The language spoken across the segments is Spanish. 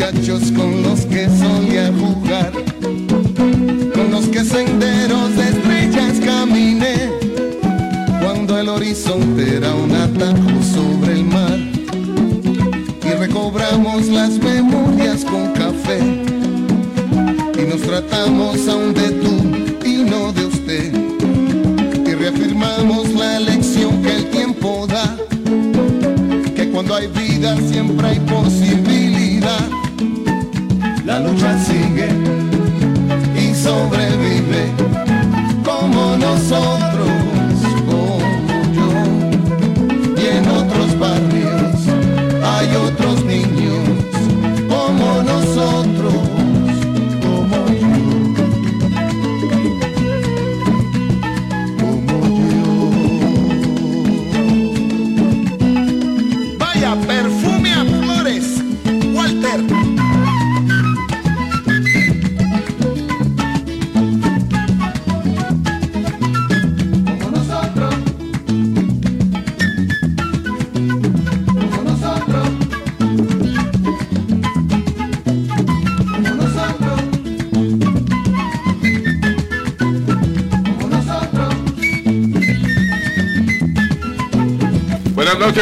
muchachos con los que solía jugar.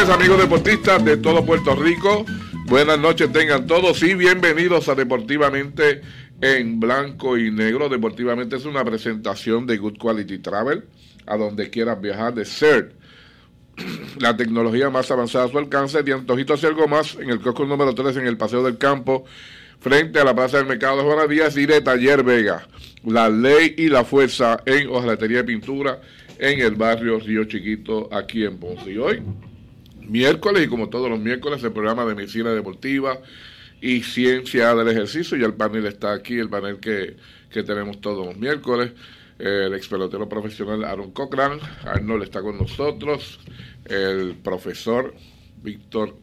Amigos deportistas de todo Puerto Rico. Buenas noches tengan todos y bienvenidos a Deportivamente en Blanco y Negro. Deportivamente es una presentación de Good Quality Travel a donde quieras viajar de CERT. La tecnología más avanzada a su alcance de Antojitos y algo más en el kiosco número 3 en el Paseo del Campo frente a la Plaza del Mercado de Juana Díaz y de Taller Vega. La ley y la fuerza en hojalatería de pintura en el barrio Río Chiquito, aquí en Ponce. Y hoy, miércoles, y como todos los miércoles, el programa de medicina deportiva y ciencia del ejercicio. Y el panel está aquí, el panel que, que tenemos todos los miércoles. El ex pelotero profesional Aaron Cochran, Arnold está con nosotros, el profesor Víctor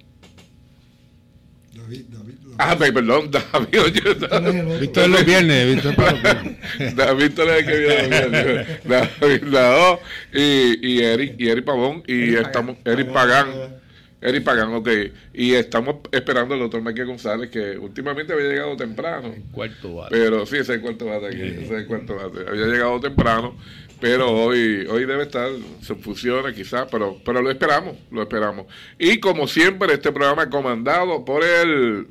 David, David. Ah, perdón, David. Oye, Víctor los viernes, Víctor David es el que viene los viernes. David Lao y, y Eric, y Eric Pavón, y estamos, Eric Pagán. Eric Pagán, ok. Y estamos esperando al doctor Mike González, que últimamente había llegado temprano. cuarto bate. Pero sí, ese es el cuarto bate aquí. Ese es el cuarto bate. Había llegado temprano pero hoy hoy debe estar, se funciona quizás, pero, pero lo esperamos, lo esperamos. Y como siempre, este programa es comandado por el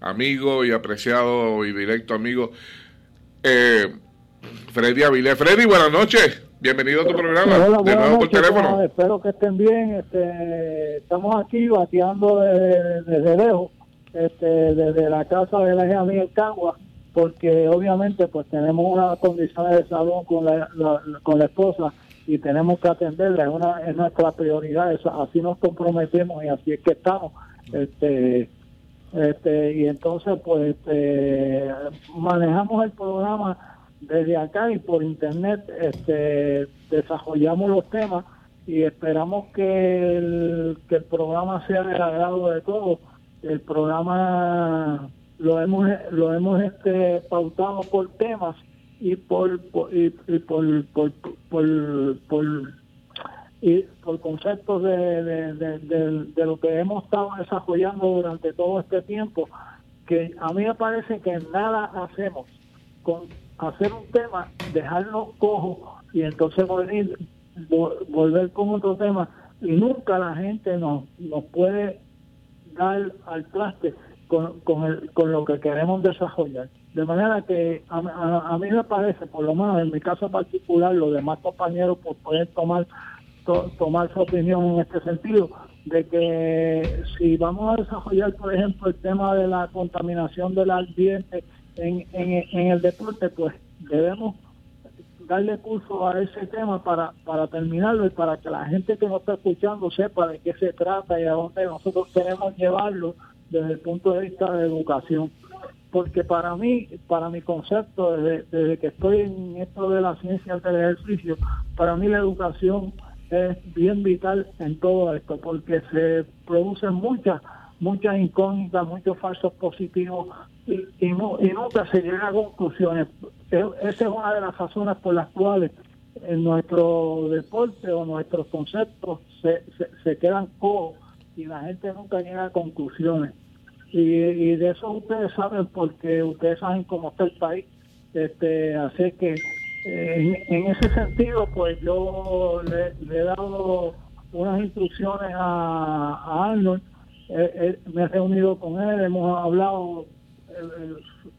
amigo y apreciado y directo amigo eh, Freddy Avilés. Freddy, buenas noches. Bienvenido a tu programa. de nuevo por teléfono. espero que estén bien. Este, estamos aquí bateando desde, desde lejos, este, desde la casa de la hija Miguel Cagua porque obviamente pues tenemos unas condiciones de salud con la, con la esposa y tenemos que atenderla, es, una, es nuestra prioridad, así nos comprometemos y así es que estamos. Este, este, y entonces pues este, manejamos el programa desde acá y por internet este, desarrollamos los temas y esperamos que el, que el programa sea del agrado de todos. El programa lo hemos lo hemos este pautado por temas y por, y, por, por, por, y por conceptos de, de, de, lo que hemos estado desarrollando durante todo este tiempo que a mí me parece que nada hacemos con hacer un tema dejarlo cojo y entonces volver, volver con otro tema y nunca la gente nos, nos puede dar al traste con, con, lo que queremos desarrollar. De manera que a, mí me parece, por lo menos en mi caso particular, los demás compañeros pues, pueden tomar, tomar su opinión en este sentido, de que si vamos a desarrollar, por ejemplo, el tema de la contaminación del ambiente en, en, el deporte, pues debemos darle curso a ese tema para, para terminarlo y para que la gente que nos está escuchando sepa de qué se trata y a dónde nosotros queremos llevarlo desde el punto de vista de educación. Porque para mí, para mi concepto, desde, que estoy en esto de la ciencia del ejercicio, para mí la educación es bien vital en todo esto, porque se producen muchas, muchas incógnitas, muchos falsos positivos y, y, nunca se llega a conclusiones. E, esa es una de las razones por las cuales en nuestro deporte o nuestros conceptos se, se, quedan cojos y la gente nunca llega a conclusiones. Y, de eso ustedes saben porque ustedes saben cómo está el país. Este, así que eh, en, ese sentido, pues yo le, he dado unas instrucciones a, Arnold. me he reunido con él, hemos hablado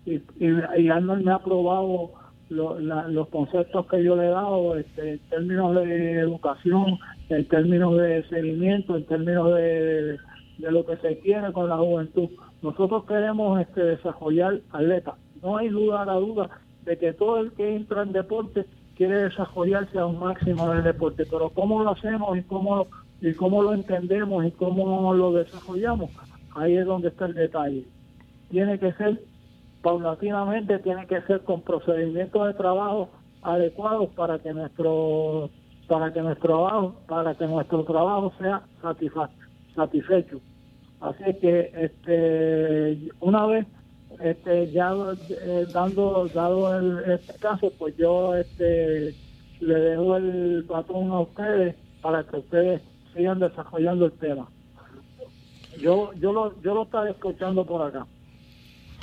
y, y, Arnold me ha aprobado los conceptos que yo le he dado este, en términos de educación, en términos de seguimiento, en términos de de lo que se quiere con la juventud. Nosotros queremos este, desarrollar atletas. No hay duda la duda de que todo el que entra en deporte quiere desarrollarse a un máximo del deporte, pero cómo lo hacemos y cómo y cómo lo entendemos y cómo lo desarrollamos, ahí es donde está el detalle. Tiene que ser paulatinamente, tiene que ser con procedimientos de trabajo adecuados para que nuestro para que nuestro trabajo para que nuestro trabajo sea satisfecho. Así que este una vez este ya eh, dando dado el, este caso, pues yo este le dejo el patrón a ustedes para que ustedes sigan desarrollando el tema. Yo yo lo yo lo estaba escuchando por acá.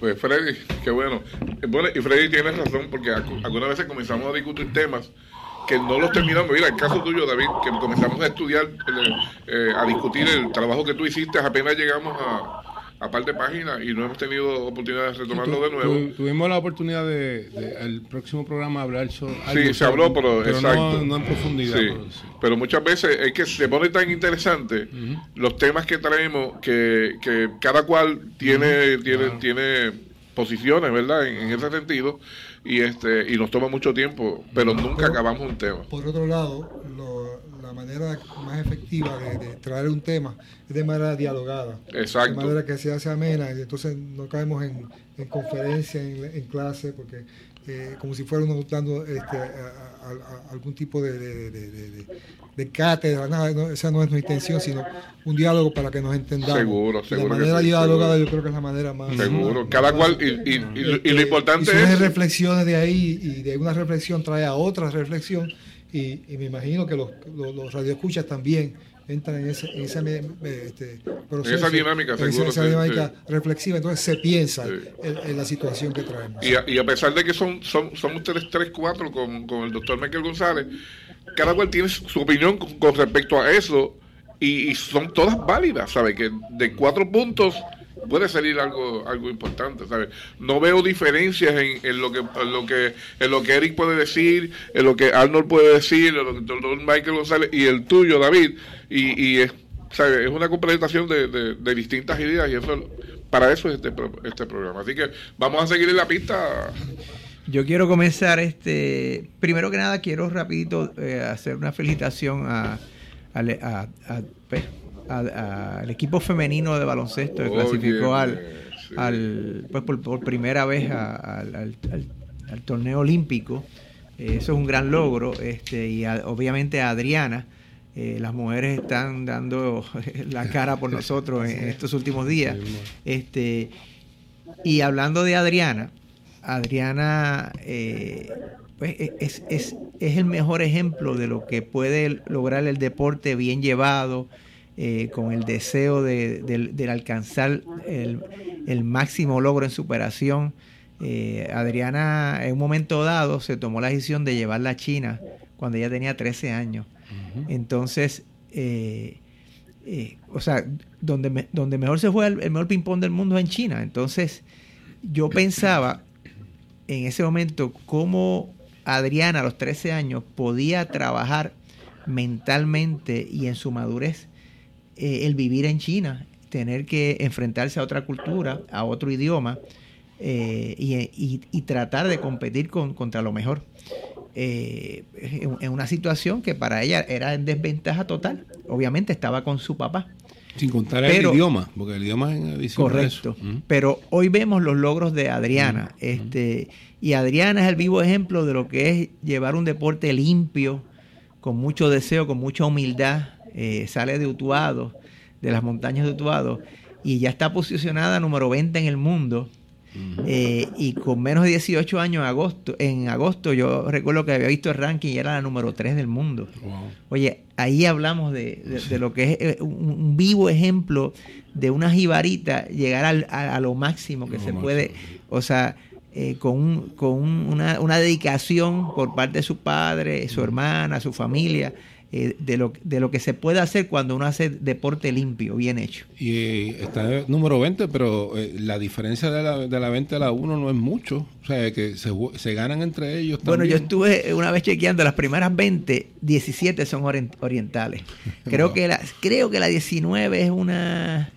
Pues Freddy, qué bueno. Bueno, y Freddy tiene razón porque algunas veces comenzamos a discutir temas que no los terminamos. Mira, el caso tuyo, David, que comenzamos a estudiar, eh, eh, a discutir el trabajo que tú hiciste, apenas llegamos a, a par de páginas y no hemos tenido oportunidad de retomarlo de nuevo. tuvimos la oportunidad de, el próximo programa hablar sobre Sí, se habló, pero, exacto. No, en profundidad. Pero, muchas veces es que se pone tan interesante los temas que traemos que, que cada cual tiene, tiene, tiene posiciones, ¿verdad? En, ese sentido y este y nos toma mucho tiempo, pero nunca acabamos un tema. Por otro lado, la manera más efectiva de, traer un tema es de manera dialogada. Exacto. De manera que se hace amena y entonces no caemos en, en conferencia, en, clase, porque eh, como si fuera uno dando este, algún tipo de, de, cátedra, nada, esa no es nuestra intención, sino un diálogo para que nos entendamos. Seguro, seguro. La manera dialogada yo creo que es la manera más... Seguro, cada cual, y, y, lo importante es... reflexiones de ahí y de una reflexión trae a otra reflexión y, me imagino que los, los, radioescuchas también entran en, ese, en esa, este, proceso, esa dinámica, esa, dinámica reflexiva, entonces se piensa en, la situación que traemos. Y a, y a pesar de que son, son, son ustedes tres, cuatro con, con el doctor Michael González, cada cual tiene su opinión con, respecto a eso y, y, son todas válidas, ¿sabes? Que de cuatro puntos puede salir algo algo importante, ¿sabes? No veo diferencias en, lo que en lo que en lo que Eric puede decir, en lo que Arnold puede decir, en lo que el Michael González y el tuyo, David, y, y es, ¿sabes? es una complementación de, de, distintas ideas y eso para eso es este, este programa. Así que vamos a seguir en la pista. Yo quiero comenzar este primero que nada quiero rapidito eh, hacer una felicitación a, a, a al equipo femenino de baloncesto que clasificó al, al pues por, primera vez al, torneo olímpico. Eh, eso es un gran logro. Este, y obviamente a Adriana. Eh, las mujeres están dando la cara por nosotros en, estos últimos días. Este, y hablando de Adriana, Adriana eh, pues es, es, es, el mejor ejemplo de lo que puede lograr el deporte bien llevado, eh, con el deseo de, alcanzar el, máximo logro en superación. Eh, Adriana en un momento dado se tomó la decisión de llevarla a China cuando ella tenía 13 años. Entonces, eh, o sea, donde, donde mejor se juega el, el mejor ping-pong del mundo es en China. Entonces, yo pensaba en ese momento cómo Adriana a los 13 años podía trabajar mentalmente y en su madurez eh, el vivir en China, tener que enfrentarse a otra cultura, a otro idioma eh, y, tratar de competir con, contra lo mejor. Eh, en, una situación que para ella era en desventaja total. Obviamente estaba con su papá. Sin contar el idioma, porque el idioma es Correcto. Pero hoy vemos los logros de Adriana. este, y Adriana es el vivo ejemplo de lo que es llevar un deporte limpio, con mucho deseo, con mucha humildad, eh, sale de Utuado, de las montañas de Utuado, y ya está posicionada número 20 en el mundo. Eh, y con menos de 18 años en agosto, en agosto yo recuerdo que había visto el ranking y era la número 3 del mundo. Oye, ahí hablamos de, lo que es eh, un, vivo ejemplo de una jibarita llegar al, a, lo máximo que se puede, o sea, con, con una, una, dedicación por parte de su padre, su hermana, su familia, eh, de, lo, de lo que se puede hacer cuando uno hace deporte limpio, bien hecho. Y eh, está número 20, pero eh, la diferencia de la, de la 20 a la 1 no es mucho. O sea, que se, se ganan entre ellos. Bueno, yo estuve una vez chequeando, las primeras 20, 17 son orientales. Creo, que la, creo que la 19 es una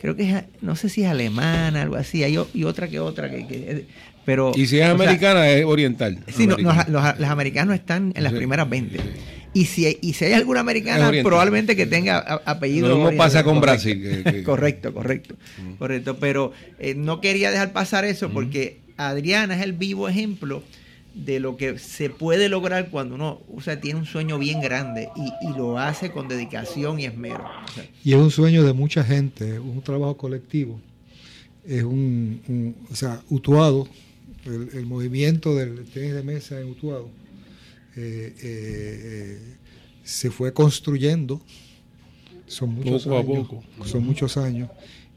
creo que es, no sé si es alemana, algo así, hay y otra que otra que, pero y si es americana es oriental. Sí, los, los, americanos están en las primeras 20. Y si, y si hay alguna americana, probablemente que tenga apellido. Lo mismo pasa con Brasil. correcto, correcto. Mm. Correcto. Pero eh, no quería dejar pasar eso porque Adriana es el vivo ejemplo de lo que se puede lograr cuando uno o sea, tiene un sueño bien grande y, lo hace con dedicación y esmero. y es un sueño de mucha gente, un trabajo colectivo. Es un, o sea, Utuado, el, el movimiento del tenis de mesa en Utuado eh, eh, se fue construyendo. Son muchos años, Son muchos años.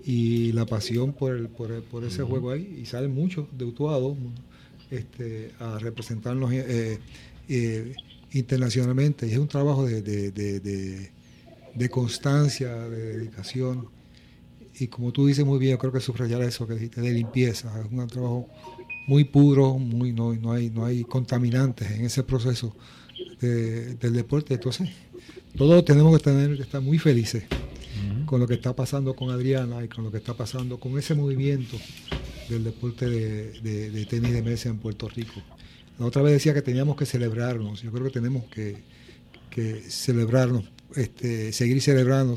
Y la pasión por, el, por, por ese juego ahí. Y salen muchos de Utuado este, a representarnos. Eh, internacionalmente y es un trabajo de, de, de, de constancia, de dedicación y como tú dices muy bien, yo creo que subrayar eso que dijiste de limpieza, es un trabajo muy puro, muy no, no hay no hay contaminantes en ese proceso del deporte, entonces todos tenemos que tener que estar muy felices con lo que está pasando con Adriana y con lo que está pasando con ese movimiento del deporte de, tenis de mesa en Puerto Rico. La otra vez decía que teníamos que celebrarnos, yo creo que tenemos que, celebrarnos, este, seguir celebrando,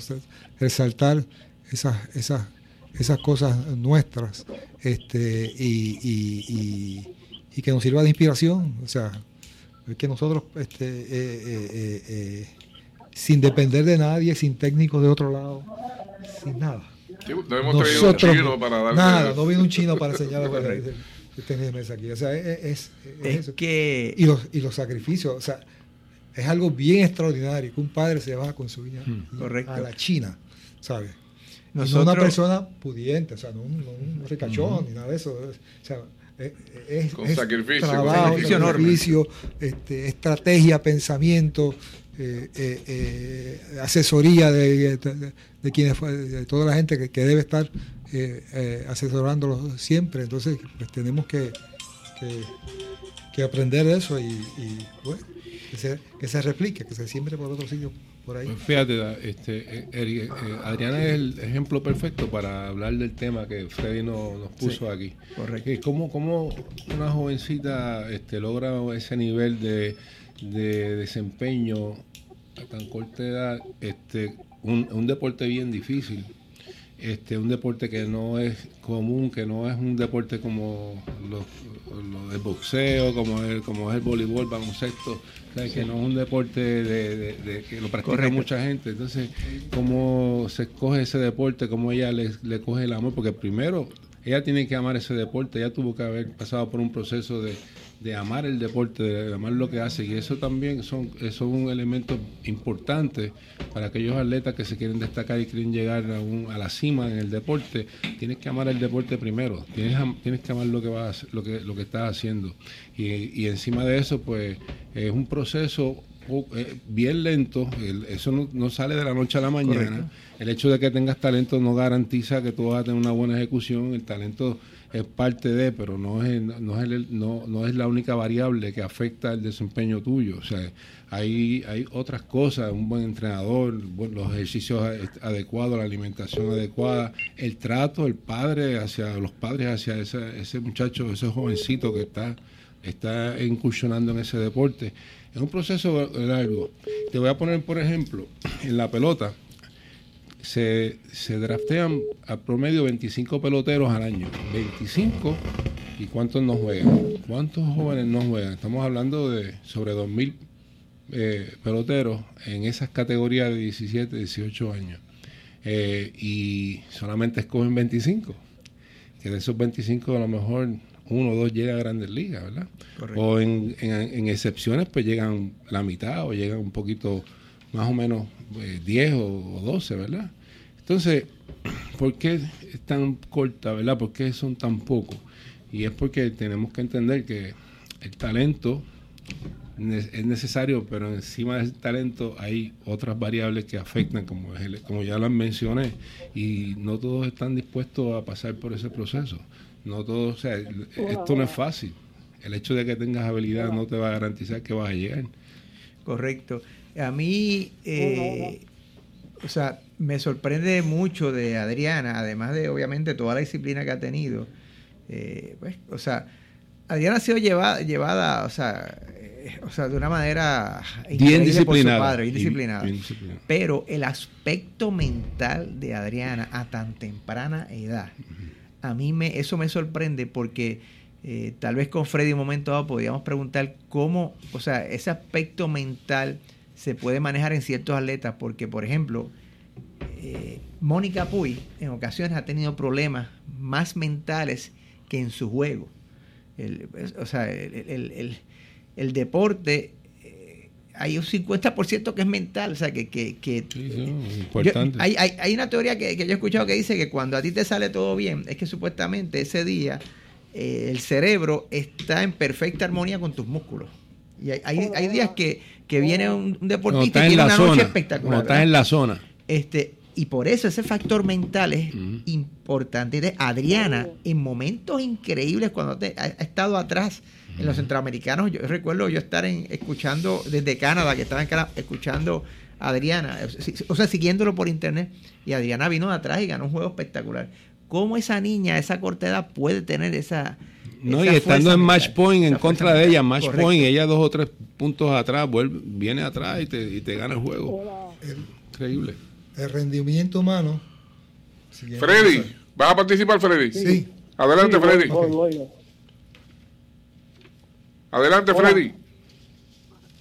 resaltar esas, esas, esas cosas nuestras este, y, que nos sirva de inspiración. O sea, que nosotros, este, eh, eh, eh, sin depender de nadie, sin técnicos de otro lado, sin nada. nosotros, un chino para Nada, no vino un chino para enseñar tener mesa aquí. O sea, es, es, que... Y los, y los sacrificios, o sea, es algo bien extraordinario que un padre se va con su hija hmm. a la China, ¿sabes? No una persona pudiente, o sea, no un, ricachón ni nada de eso. O sea, es, con sacrificio, trabajo, sacrificio, este, estrategia, pensamiento, eh, eh, eh, asesoría de, de, quienes, de toda la gente que, debe estar asesorándolo siempre. Entonces, pues tenemos que, que, aprender de eso y, y bueno, que se, que se replique, que se siembre por otro sitio pues fíjate, este, eh, eh, Adriana es el ejemplo perfecto para hablar del tema que Freddy nos, puso aquí. Correcto. ¿Cómo, ¿Cómo, una jovencita este, logra ese nivel de, desempeño a tan corta edad? Este, un deporte bien difícil este, un deporte que no es común, que no es un deporte como los, del boxeo, como es, como es el voleibol, baloncesto, que no es un deporte de, que lo practica mucha gente. Entonces, ¿cómo se escoge ese deporte? ¿Cómo ella le, le coge el amor? Porque primero, ella tiene que amar ese deporte, ella tuvo que haber pasado por un proceso de de amar el deporte, de amar lo que hace. Y eso también son, son un elemento importante para aquellos atletas que se quieren destacar y quieren llegar a, a la cima en el deporte. Tienes que amar el deporte primero, tienes, tienes que amar lo que, vas, lo que, lo que estás haciendo. Y, y encima de eso, pues es un proceso eh, bien lento, eso no, sale de la noche a la mañana. El hecho de que tengas talento no garantiza que tú vas a tener una buena ejecución. El talento es parte de, pero no es, no es, no, no es la única variable que afecta el desempeño tuyo. O sea, hay, hay otras cosas, un buen entrenador, los ejercicios adecuados, la alimentación adecuada, el trato del padre hacia los padres, hacia ese, ese muchacho, ese jovencito que está, está incursionando en ese deporte. Es un proceso largo. Te voy a poner, por ejemplo, en la pelota se, se draftean a promedio 25 peloteros al año. 25 y cuántos no juegan. ¿Cuántos jóvenes no juegan? Estamos hablando de sobre 2.000 eh, peloteros en esas categorías de 17, 18 años. Eh, y solamente escogen 25. Que de esos 25 a lo mejor uno o dos llega a grandes ligas, ¿verdad? O en, en, excepciones pues llegan la mitad o llegan un poquito más o menos 10 eh, o, 12, ¿verdad? Entonces, ¿por qué es tan corta, ¿verdad? ¿Por qué son tan pocos? Y es porque tenemos que entender que el talento es necesario, pero encima del talento hay otras variables que afectan, como, como ya las mencioné, y no todos están dispuestos a pasar por ese proceso. No todos, o sea, esto no es fácil. El hecho de que tengas habilidad no te va a garantizar que vas a llegar. Correcto. A mí, eh, o sea, me sorprende mucho de Adriana, además de obviamente toda la disciplina que ha tenido. Eh, pues, o sea, Adriana ha sido llevada, llevada o, sea, eh, o sea, de una manera bien disciplinada, padre, bien disciplinada. Pero el aspecto mental de Adriana a tan temprana edad, a mí me, eso me sorprende porque tal vez con Freddy un momento dado podríamos preguntar cómo, o sea, ese aspecto mental se puede manejar en ciertos atletas, porque por ejemplo, eh, Mónica Puy en ocasiones ha tenido problemas más mentales que en su juego. El, o sea, el, deporte eh, hay un 50% que es mental, o sea, que... que, importante. hay, hay, una teoría que, yo he escuchado que dice que cuando a ti te sale todo bien, es que supuestamente ese día eh, el cerebro está en perfecta armonía con tus músculos. Y hay, hay, días que, que viene un, deportista y tiene una noche espectacular. No estás en la zona. Este, y por eso ese factor mental es importante. Adriana, en momentos increíbles, cuando te, ha, estado atrás en los centroamericanos, yo recuerdo yo estar en, escuchando desde Canadá, que estaba en Canadá, escuchando a Adriana, o sea, siguiéndolo por internet, y Adriana vino de atrás y ganó un juego espectacular. ¿Cómo esa niña esa corta edad puede tener esa... No, y estando en match point en contra de ella, match point, ella dos o tres puntos atrás, vuelve, viene atrás y te, y te gana el juego. Increíble el rendimiento humano. Freddy, ¿vas a participar, Freddy? Sí. Adelante, Freddy. Adelante, Freddy.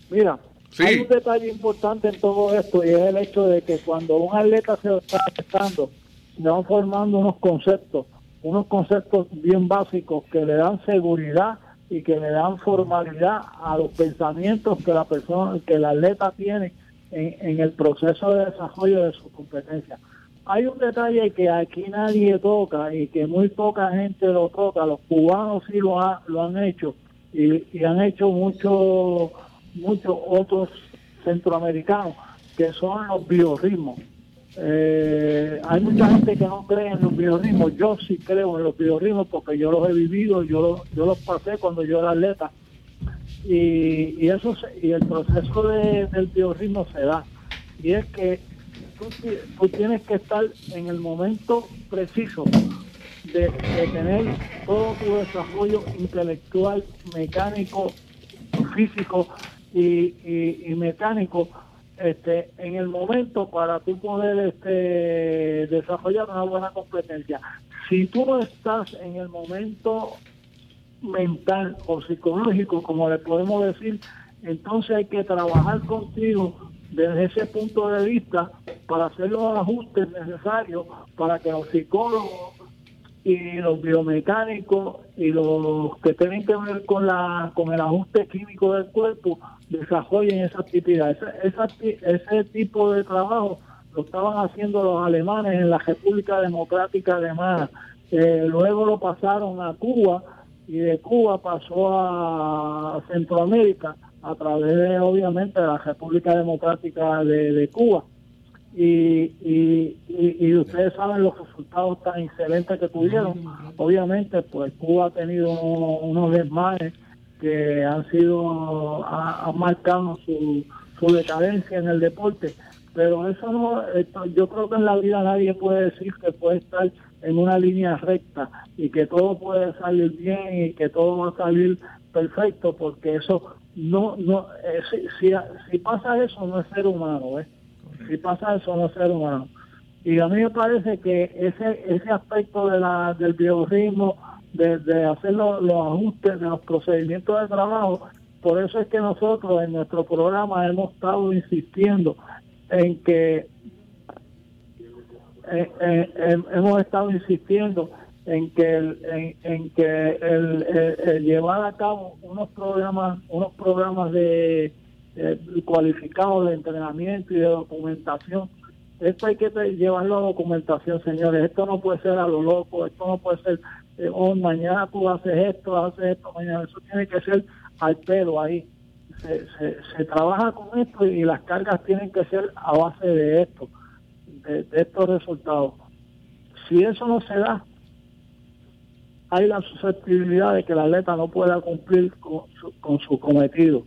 Mira, hay un detalle importante en todo esto y es el hecho de que cuando un atleta se está afectando, se van formando unos conceptos, unos conceptos bien básicos que le dan seguridad y que le dan formalidad a los pensamientos que la persona, que el atleta tiene en, el proceso de desarrollo de su competencia. Hay un detalle que aquí nadie toca y que muy poca gente lo toca, los cubanos sí lo, lo han hecho y, han hecho muchos muchos otros centroamericanos, que son los biorritmos. Eh, hay mucha gente que no cree en los biorritmos, yo sí creo en los biorritmos porque yo los he vivido, yo, yo los pasé cuando yo era atleta. Y, eso y el proceso del biorritmo se da. Y es que tú, tienes que estar en el momento preciso de, tener todo tu desarrollo intelectual, mecánico, físico y, mecánico este, en el momento para tú poder este, desarrollar una buena competencia. Si tú no estás en el momento mental o psicológico, como le podemos decir, entonces hay que trabajar contigo desde ese punto de vista para hacer los ajustes necesarios para que los psicólogos y los biomecánicos y los que tienen que ver con la con el ajuste químico del cuerpo desarrollen esa actividad. Ese, ese tipo de trabajo lo estaban haciendo los alemanes en la República Democrática Alemana. Eh, luego lo pasaron a Cuba y de Cuba pasó a Centroamérica a través de, obviamente, de la República Democrática de, Cuba. Y, y, ustedes saben los resultados tan excelentes que tuvieron. Obviamente, pues Cuba ha tenido unos desmanes que han sido, han marcado su, su decadencia en el deporte. Pero eso no, yo creo que en la vida nadie puede decir que puede estar en una línea recta y que todo puede salir bien y que todo va a salir perfecto porque eso no no eh, si, pasa eso no es ser humano ¿eh? si pasa eso no es ser humano y a mí me parece que ese ese aspecto de la del biorritmo de, hacer los, ajustes de los procedimientos de trabajo por eso es que nosotros en nuestro programa hemos estado insistiendo en que eh, eh, hemos estado insistiendo en que el, en, que el, llevar a cabo unos programas unos programas de cualificados de entrenamiento y de documentación. Esto hay que llevarlo a documentación señores. Esto no puede ser a lo loco esto no puede ser eh, oh, mañana tú haces esto haces esto mañana eso tiene que ser al pelo ahí se, se, trabaja con esto y las cargas tienen que ser a base de esto de, estos resultados. Si eso no se da, hay la susceptibilidad de que el atleta no pueda cumplir con su, cometido.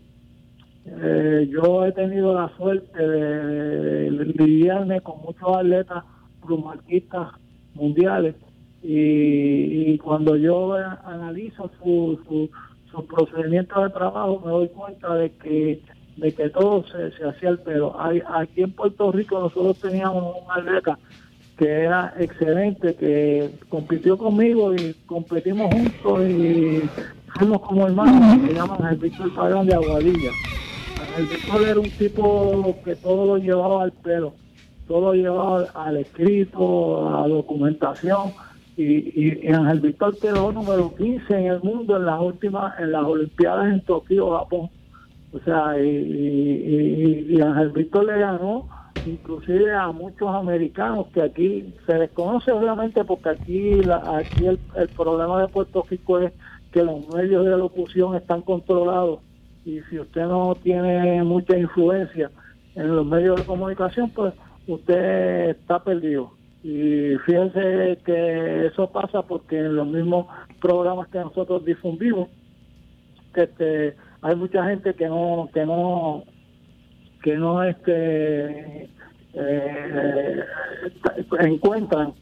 Eh, yo he tenido la suerte de, lidiarme con muchos atletas plumarquistas mundiales y, cuando yo analizo su, su, su procedimiento de trabajo me doy cuenta de que de que todo se, se hacía el pelo. aquí en Puerto Rico nosotros teníamos un atleta que era excelente, que compitió conmigo y competimos juntos y fuimos como hermanos, se llaman el Víctor Pagán de Aguadilla. El Víctor era un tipo que todo lo llevaba al pelo, todo lo llevaba al escrito, a la documentación. Y, y, Ángel Víctor quedó número 15 en el mundo en las últimas, en las Olimpiadas en Tokio, Japón. O sea, y, y, Ángel Víctor le ganó inclusive a muchos americanos que aquí se desconoce obviamente porque aquí aquí el, problema de Puerto Rico es que los medios de locución están controlados y si usted no tiene mucha influencia en los medios de comunicación, pues usted está perdido. Y fíjense que eso pasa porque en los mismos programas que nosotros difundimos, que este, hay mucha gente que no, que no, que no este eh, encuentran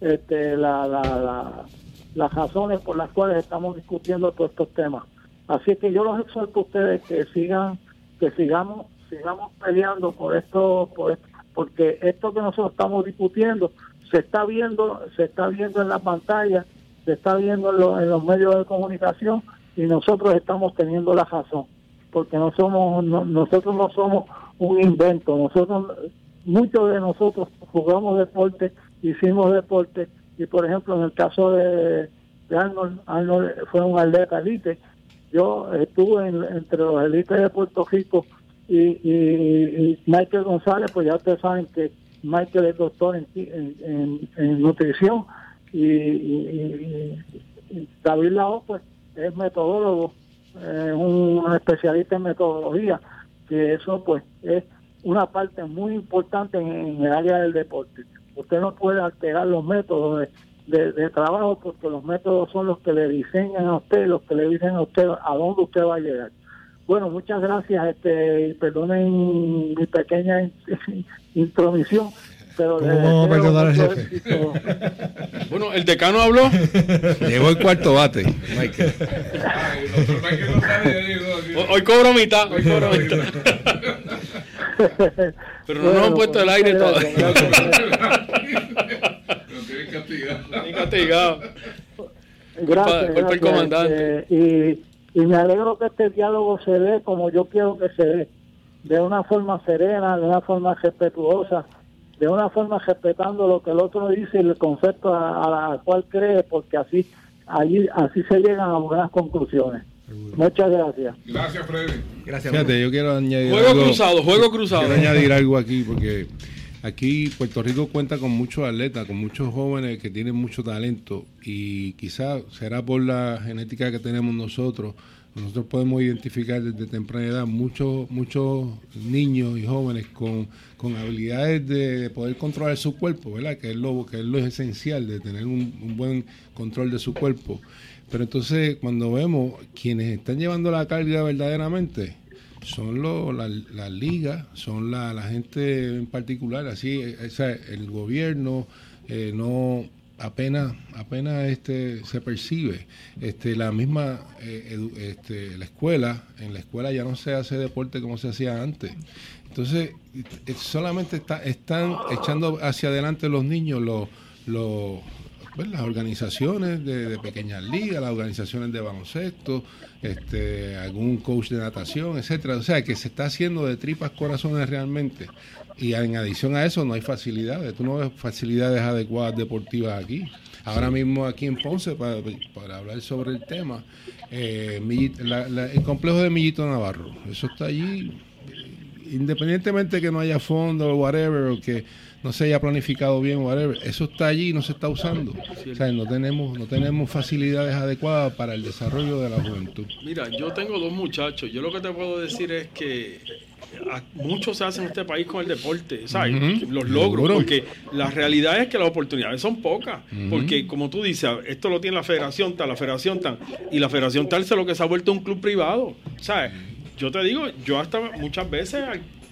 este, la, la, las razones por las cuales estamos discutiendo todos estos temas. Así que yo los exhorto a ustedes que sigan, que sigamos, sigamos peleando por esto, por porque esto que nosotros estamos discutiendo se está viendo, se está viendo en la pantalla, se está viendo en, en los medios de comunicación y nosotros estamos teniendo la razón, porque no somos, nosotros no somos un invento, nosotros, muchos de nosotros jugamos deporte, hicimos deporte y por ejemplo en el caso de, Arnold, Arnold fue un atleta elite yo estuve entre los élites de Puerto Rico y, Michael González, pues ya ustedes saben que Michael es doctor en, nutrición y, David Lao pues es metodólogo, es un especialista en metodología, que eso pues es una parte muy importante en el área del deporte. Usted no puede alterar los métodos de, trabajo porque los métodos son los que le diseñan a usted, los que le dicen a usted a dónde usted va a llegar. Bueno, muchas gracias, este, perdonen mi pequeña intromisión, pero vamos a perdonar al jefe? bueno, el decano habló. Llegó el cuarto bate, Michael. hoy, cobro mitad, hoy cobro mitad. pero no nos han puesto el aire todavía castigado. Gracias. el comandante. y, y me alegro que este diálogo se dé como yo quiero que se dé, de una forma serena, de una forma respetuosa, de una forma respetando lo que el otro dice y el concepto a, la cual cree, porque así allí así se llegan a buenas conclusiones. Muchas gracias. Gracias, Freddy. Gracias. Fíjate, yo quiero añadir juego cruzado, juego cruzado. Quiero añadir algo aquí porque Aquí Puerto Rico cuenta con muchos atletas, con muchos jóvenes que tienen mucho talento y quizás será por la genética que tenemos nosotros. Nosotros podemos identificar desde temprana edad muchos muchos niños y jóvenes con, habilidades de poder controlar su cuerpo, ¿verdad? Que es lo, que es lo esencial de tener un, un buen control de su cuerpo. Pero entonces cuando vemos quienes están llevando la carga verdaderamente, son las la ligas, son la, la, gente en particular, así, sea, el gobierno eh, no apenas apenas este se percibe este la misma eh, este, la escuela en la escuela ya no se hace deporte como se hacía antes. Entonces eh, solamente está, están echando hacia adelante los niños los los pues, las organizaciones de, pequeñas ligas, las organizaciones de baloncesto, este, algún coach de natación, etcétera. O sea, que se está haciendo de tripas corazones realmente. Y en adición a eso no hay facilidades. Tú no ves facilidades adecuadas deportivas aquí. Ahora mismo aquí en Ponce, para, hablar sobre el tema, eh, el complejo de Millito Navarro, eso está allí, independientemente que no haya fondo o whatever, o que no se haya planificado bien, whatever, eso está allí y no se está usando. O sea, no tenemos, no tenemos facilidades adecuadas para el desarrollo de la juventud. Mira, yo tengo dos muchachos. Yo lo que te puedo decir es que muchos se hacen en este país con el deporte, ¿sabes? Los logros, porque la realidad es que las oportunidades son pocas, porque como tú dices, esto lo tiene la federación tal, la federación tal, y la federación tal se lo que se ha vuelto un club privado, ¿sabes? Yo te digo, yo hasta muchas veces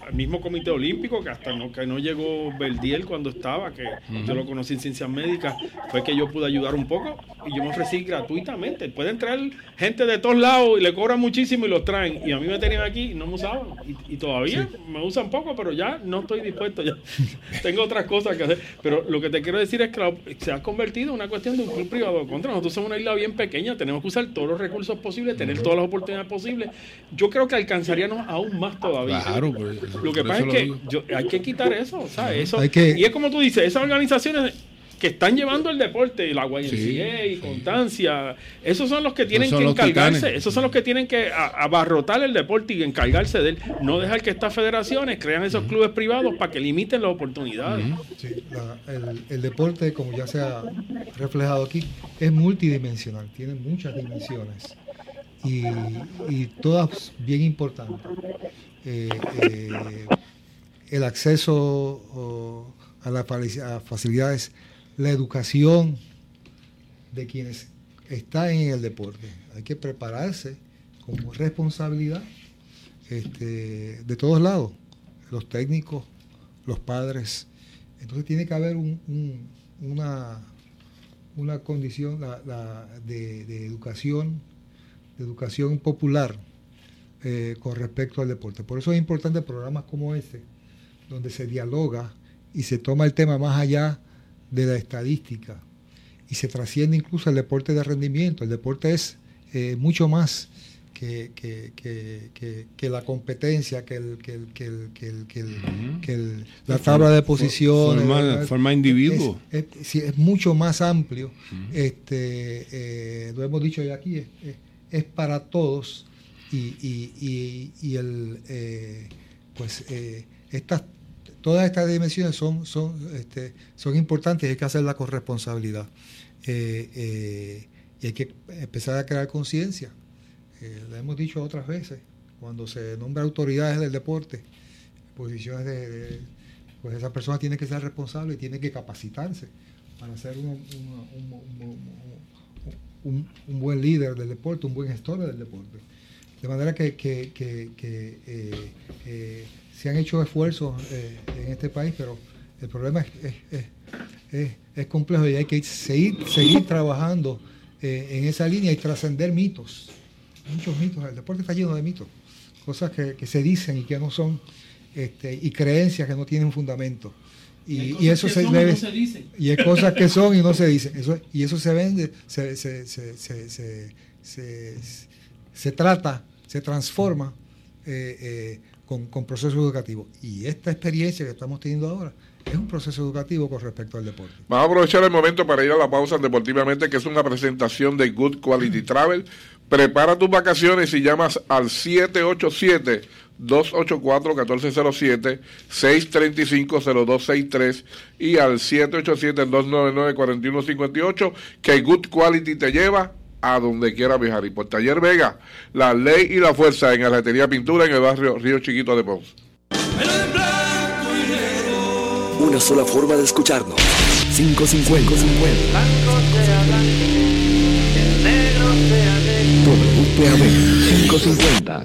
el mismo Comité Olímpico, que hasta no, que no llegó Verdiel cuando estaba, que yo lo conocí en ciencias médicas, fue que yo pude ayudar un poco y yo me ofrecí gratuitamente. Pueden traer gente de todos lados y le cobran muchísimo y los traen. Y a mí me tenían aquí y no me usaban. Y, todavía me usan poco, pero ya no estoy dispuesto. Ya tengo otras cosas que hacer. Pero lo que te quiero decir es que se ha convertido en una cuestión de un club privado. Contra nosotros somos una isla bien pequeña, tenemos que usar todos los recursos posibles, tener todas las oportunidades posibles. Yo creo que alcanzaríamos aún más todavía. Claro, pues, lo que pasa es que hay que quitar eso, ¿sabes? Eso, Y es como tú dices, esas organizaciones que están llevando el deporte, la YMCA y Constancia, esos son los que tienen que encargarse, esos son los que tienen que abarrotar el deporte y encargarse de él. No dejar que estas federaciones crean esos clubes privados para que limiten las oportunidades. el, el, deporte, como ya se ha reflejado aquí, es multidimensional, tiene muchas dimensiones y, todas bien importantes. Eh, eh, el acceso a las facilidades, la educación de quienes están en el deporte. Hay que prepararse como responsabilidad este, de todos lados, los técnicos, los padres. Entonces tiene que haber una, una condición de, educación, de educación popular eh, con respecto al deporte. Por eso es importante programas como este, donde se dialoga y se toma el tema más allá de la estadística y se trasciende incluso al deporte de rendimiento. El deporte es eh, mucho más que, que, la competencia, que, el, que, el, la tabla de posiciones. Forma, forma individuo. Es, es, mucho más amplio. este, eh, lo hemos dicho ya aquí, es, para todos y, y, y, el, eh, pues estas todas estas dimensiones son, son, este, son importantes y hay que hacerlas con responsabilidad. Eh, eh, y hay que empezar a crear conciencia. Eh, lo hemos dicho otras veces, cuando se nombra autoridades del deporte, posiciones de, pues esa persona tiene que ser responsable y tiene que capacitarse para ser un, buen líder del deporte, un buen gestor del deporte. De manera que, se han hecho esfuerzos eh, en este país, pero el problema es, complejo y hay que seguir, seguir trabajando eh, en esa línea y trascender mitos. Muchos mitos, el deporte está lleno de mitos, cosas que, se dicen y que no son, este, y creencias que no tienen fundamento. Y, eso se debe, y hay cosas que son y no se dicen. Eso, y eso se vende, se, se trata, se transforma eh, con, con proceso educativo. Y esta experiencia que estamos teniendo ahora es un proceso educativo con respecto al deporte. Vamos a aprovechar el momento para ir a la pausa deportivamente, que es una presentación de Good Quality Travel. Prepara tus vacaciones y llamas al 787 284-1407, 635-0263 y al 787-299-4158, que Good Quality te lleva a donde quiera viajar. Y por Taller Vega, la ley y la fuerza en Alatería Pintura en el barrio Río Chiquito de Ponce. Una sola forma de escucharnos. 550. WPAB 550.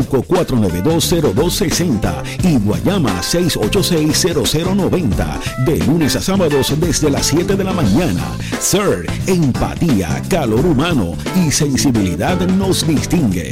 Yauco 4920260 y Guayama 6860090. De lunes a sábados desde las 7 de la mañana. Sir, empatía, calor humano y sensibilidad nos distingue.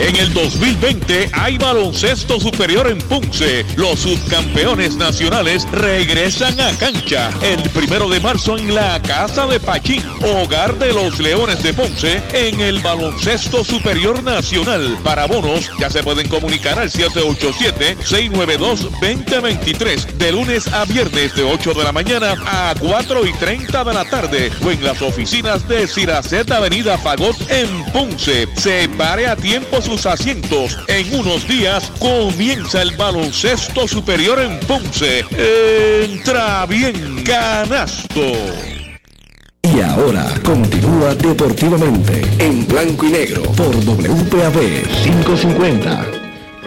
En el 2020 hay baloncesto superior en Ponce. Los subcampeones nacionales regresan a cancha el primero de marzo en la Casa de Pachín, hogar de los Leones de Ponce, en el baloncesto superior nacional. Para bonos ya se pueden comunicar al 787-692-2023 de lunes a viernes de 8 de la mañana a 4 y 30 de la tarde o en las oficinas de Ciraceta Avenida Fagot en Ponce. Se pare a tiempo asientos. En unos días comienza el baloncesto superior en Ponce. Entra bien, canasto. Y ahora continúa deportivamente en blanco y negro por WPAB 550.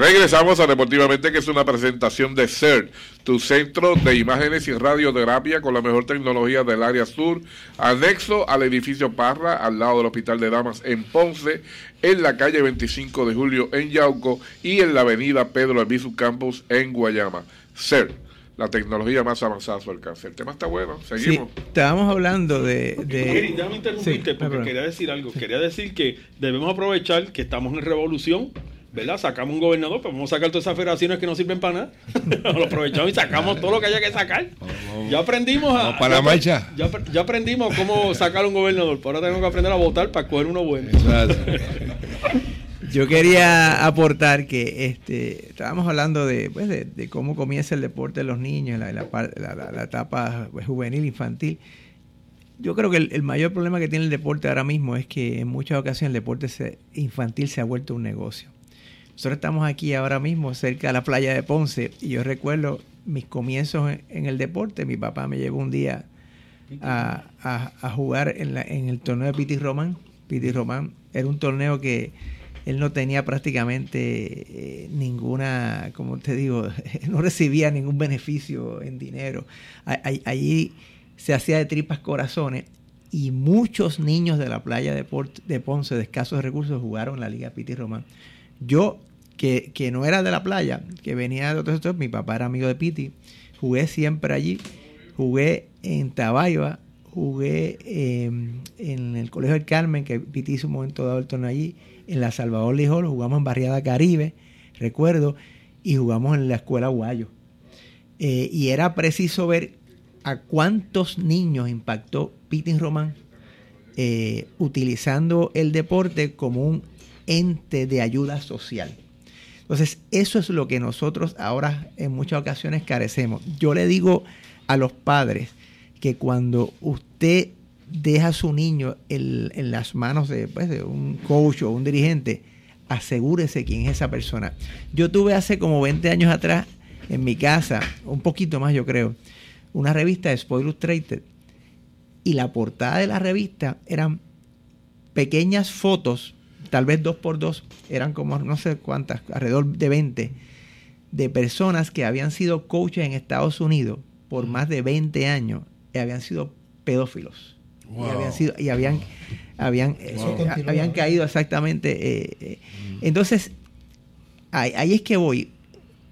Regresamos a Deportivamente, que es una presentación de CERT, tu centro de imágenes y radioterapia con la mejor tecnología del área sur, anexo al edificio Parra, al lado del Hospital de Damas en Ponce, en la calle 25 de Julio en Yauco y en la avenida Pedro Albizu Campus en Guayama. CERT la tecnología más avanzada a su alcance. El tema está bueno, seguimos. Sí, estábamos hablando de... de... déjame interrumpirte porque quería decir algo. Quería decir que debemos aprovechar que estamos en revolución ¿verdad? Sacamos un gobernador, pues vamos a sacar todas esas federaciones que no sirven para nada. lo aprovechamos y sacamos todo lo que haya que sacar. Ya aprendimos a. para la marcha. Ya, ya, aprendimos cómo sacar un gobernador. ahora tenemos que aprender a votar para coger uno bueno. Yo quería aportar que este, estábamos hablando de, pues, de, cómo comienza el deporte de los niños, la, la, etapa juvenil, infantil. Yo creo que el, mayor problema que tiene el deporte ahora mismo es que en muchas ocasiones el deporte infantil se ha vuelto un negocio. Nosotros estamos aquí ahora mismo cerca de la playa de Ponce y yo recuerdo mis comienzos en, el deporte. Mi papá me llevó un día a, jugar en, en, el torneo de Piti Román. Piti Román era un torneo que él no tenía prácticamente eh, ninguna, como te digo, no recibía ningún beneficio en dinero. Allí se hacía de tripas corazones y muchos niños de la playa de, de Ponce de escasos recursos jugaron la Liga Piti Román. Yo, que, no era de la playa, que venía de otros sectores, mi papá era amigo de Piti, jugué siempre allí, jugué en Tabaiba, jugué em, en el Colegio del Carmen, que Piti hizo un momento dado el torneo allí, en la Salvador Lijol, jugamos en Barriada Caribe, recuerdo, y jugamos en la Escuela Guayo. Eh, y era preciso ver a cuántos niños impactó Pitin Román eh, utilizando el deporte como un ente de ayuda social. Entonces, eso es lo que nosotros ahora en muchas ocasiones carecemos. Yo le digo a los padres que cuando usted deja a su niño en, las manos pues, de, un coach o un dirigente, asegúrese quién es esa persona. Yo tuve hace como 20 años atrás en mi casa, un poquito más yo creo, una revista de Spoil Illustrated y la portada de la revista eran pequeñas fotos, tal vez dos por dos, eran como no sé cuántas, alrededor de 20, de personas que habían sido coaches en Estados Unidos por más de 20 años y habían sido pedófilos. Y habían sido, y habían, habían, eh, habían caído exactamente. Eh, eh. Entonces, ahí, es que voy.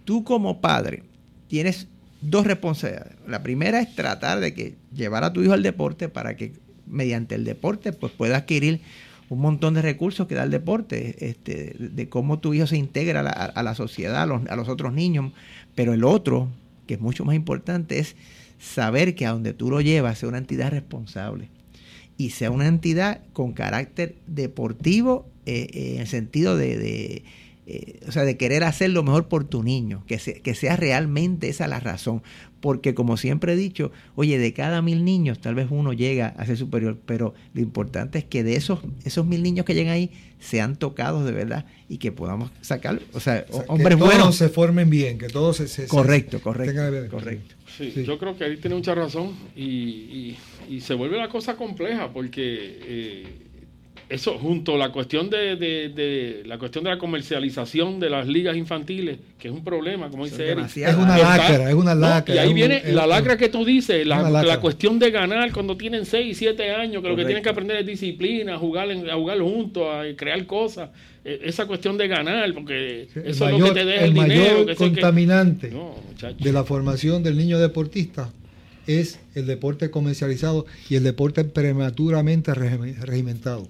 Tú como padre tienes dos responsabilidades. La primera es tratar de que llevar a tu hijo al deporte para que mediante el deporte pues pueda adquirir un montón de recursos que da el deporte, este, de cómo tu hijo se integra a la, sociedad, a los, a los, otros niños. Pero el otro, que es mucho más importante, es saber que a donde tú lo llevas sea una entidad responsable y sea una entidad con carácter deportivo eh, eh, en el sentido de, eh, o sea, de querer hacer lo mejor por tu niño, que, que sea realmente esa la razón. Porque como siempre he dicho, oye, de cada mil niños tal vez uno llega a ser superior, pero lo importante es que de esos, esos mil niños que llegan ahí sean tocados de verdad y que podamos sacar, o sea, hombres que todos se formen bien, que todos se... correcto, correcto, correcto. Sí, yo creo que ahí tiene mucha razón y, y, se vuelve la cosa compleja porque eh, eso junto a la cuestión de, de, la cuestión de la comercialización de las ligas infantiles, que es un problema, como dice Eric. Es una lacra, es una lacra. y ahí viene la lacra que tú dices, la, cuestión de ganar cuando tienen 6, 7 años, que lo que tienen que aprender es disciplina, jugar, a jugar juntos, a crear cosas. E, esa cuestión de ganar, porque eso es lo que te deja el, dinero. Mayor contaminante de la formación del niño deportista es el deporte comercializado y el deporte prematuramente regimentado.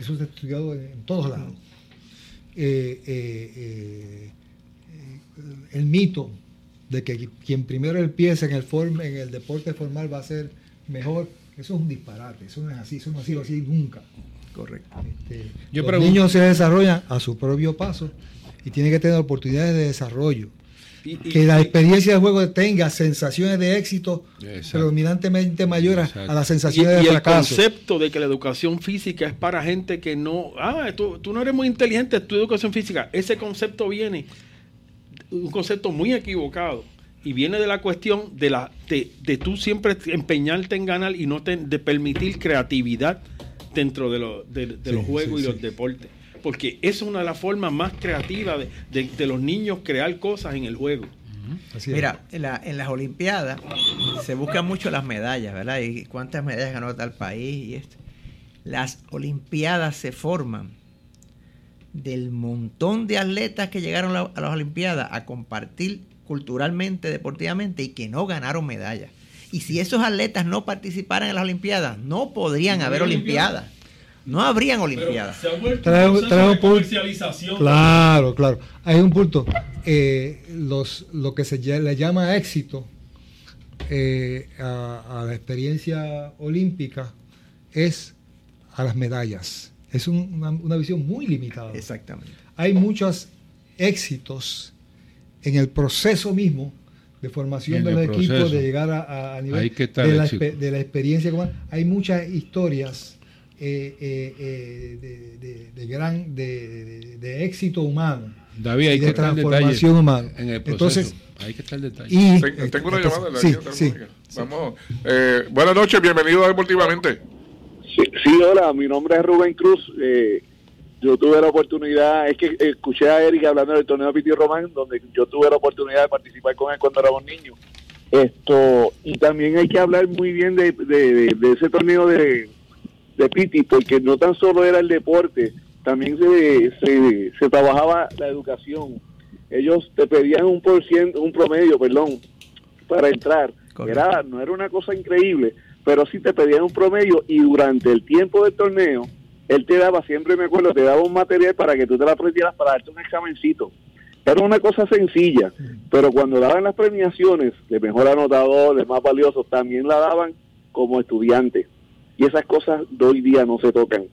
Eso es estudiado en, todos lados. Eh, eh, eh, el mito de que quien primero empieza en el, en el deporte formal va a ser mejor, eso es un disparate, eso no es así, eso no ha sido así nunca. Correcto. Este, los niños se desarrollan a su propio paso y tienen que tener oportunidades de desarrollo. Que la experiencia de juego tenga sensaciones de éxito predominantemente mayores a las sensaciones de fracaso. Y el concepto de que la educación física es para gente que no, ah, tú, tú no eres muy inteligente, tu educación física, ese concepto viene, un concepto muy equivocado y viene de la cuestión de la de, de tú siempre empeñarte en ganar y no de permitir creatividad dentro de, de, los juegos y los deportes. Porque eso es una de las formas más creativas de, los niños crear cosas en el juego. Mira, en, en, las Olimpiadas se buscan mucho las medallas, ¿verdad? Y cuántas medallas ganó tal país y esto. Las Olimpiadas se forman del montón de atletas que llegaron a las Olimpiadas a compartir culturalmente, deportivamente y que no ganaron medallas. Y si esos atletas no participaran en las Olimpiadas, no podrían haber Olimpiadas. No habrían Olimpiadas. Trae, un comercialización. Claro, claro. Hay un punto. Eh, los, lo que se le llama éxito eh, a, la experiencia olímpica es a las medallas. Es una, una, visión muy limitada. Exactamente. Hay muchos éxitos en el proceso mismo de formación de los equipos, de llegar a, a nivel de, la, de, la, experiencia. Hay muchas historias eh, eh, eh, de, gran de, éxito humano. David, hay de transformación humana. En el proceso. Entonces, hay que estar detalle. Y, tengo, una llamada de la sí, sí, Vamos. buenas noches, bienvenido a Deportivamente. Sí, sí, hola, mi nombre es Rubén Cruz. Eh, yo tuve la oportunidad, es que escuché a Eric hablando del torneo de Piti Román, donde yo tuve la oportunidad de participar con él cuando éramos niños. Esto, y también hay que hablar muy bien de, ese torneo de, de Piti, porque no tan solo era el deporte, también se, se, trabajaba la educación. Ellos te pedían un por ciento, un promedio, perdón, para entrar. Era, no era una cosa increíble, pero sí te pedían un promedio y durante el tiempo del torneo él te daba, siempre me acuerdo, te daba un material para que tú te la aprendieras para darte un examencito. Era una cosa sencilla, pero cuando daban las premiaciones de mejor anotador, de más valioso, también la daban como estudiante. Y esas cosas de hoy día no se tocan,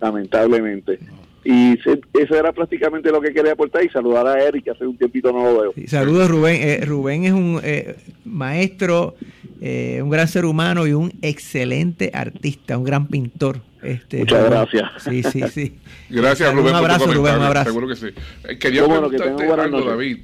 lamentablemente. Y eso era prácticamente lo que quería aportar y saludar a Eric, que hace un tiempito no lo veo. saludos Rubén. Eh, Rubén es un eh, maestro, eh, un gran ser humano y un excelente artista, un gran pintor. Este, Muchas gracias. Sí, sí, sí. Gracias, Rubén. Un abrazo, Rubén, un abrazo. Seguro que sí. Eh, quería preguntarte algo, David.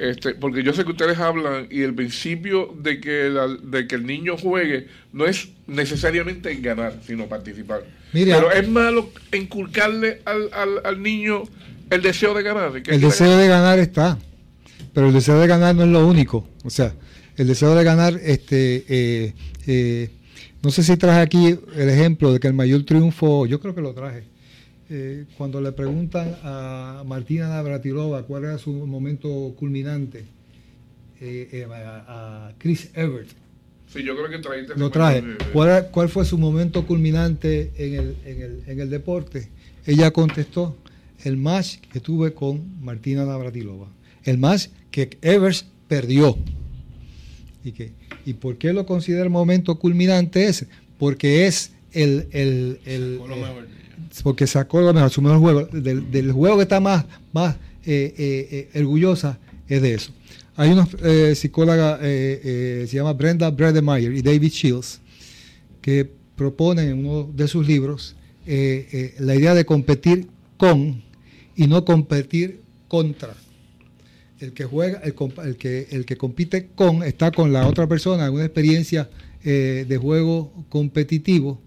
Este, porque yo sé que ustedes hablan y el principio de que, de que el niño juegue no es necesariamente ganar, sino participar. Pero es malo inculcarle al, al, al niño el deseo de ganar. el deseo de ganar está, pero el deseo de ganar no es lo único. O sea, el deseo de ganar este, eh, eh, no sé si traje aquí el ejemplo de que el mayor triunfo, yo creo que lo traje. Eh, cuando le preguntan a Martina Navratilova cuál era su momento culminante, eh, eh, a, Chris Evert. Sí, yo creo que trajiste lo traje. ¿Cuál, ¿Cuál, fue su momento culminante en el, en, el, en el deporte? Ella contestó, el match que tuve con Martina Navratilova. El match que Evers perdió. Y que ¿Y por qué lo considera el momento culminante ese? Porque es el... el, el, porque sacó lo mejor, su mejor juego. Del, juego que está más, más eh, eh, eh, orgullosa es de eso. Hay una psicóloga, se llama Brenda Bredemeyer y David Shields, que proponen en uno de sus libros la idea de competir con y no competir contra el que juega, el, que, el que compite con, está con la otra persona en una experiencia de juego competitivo,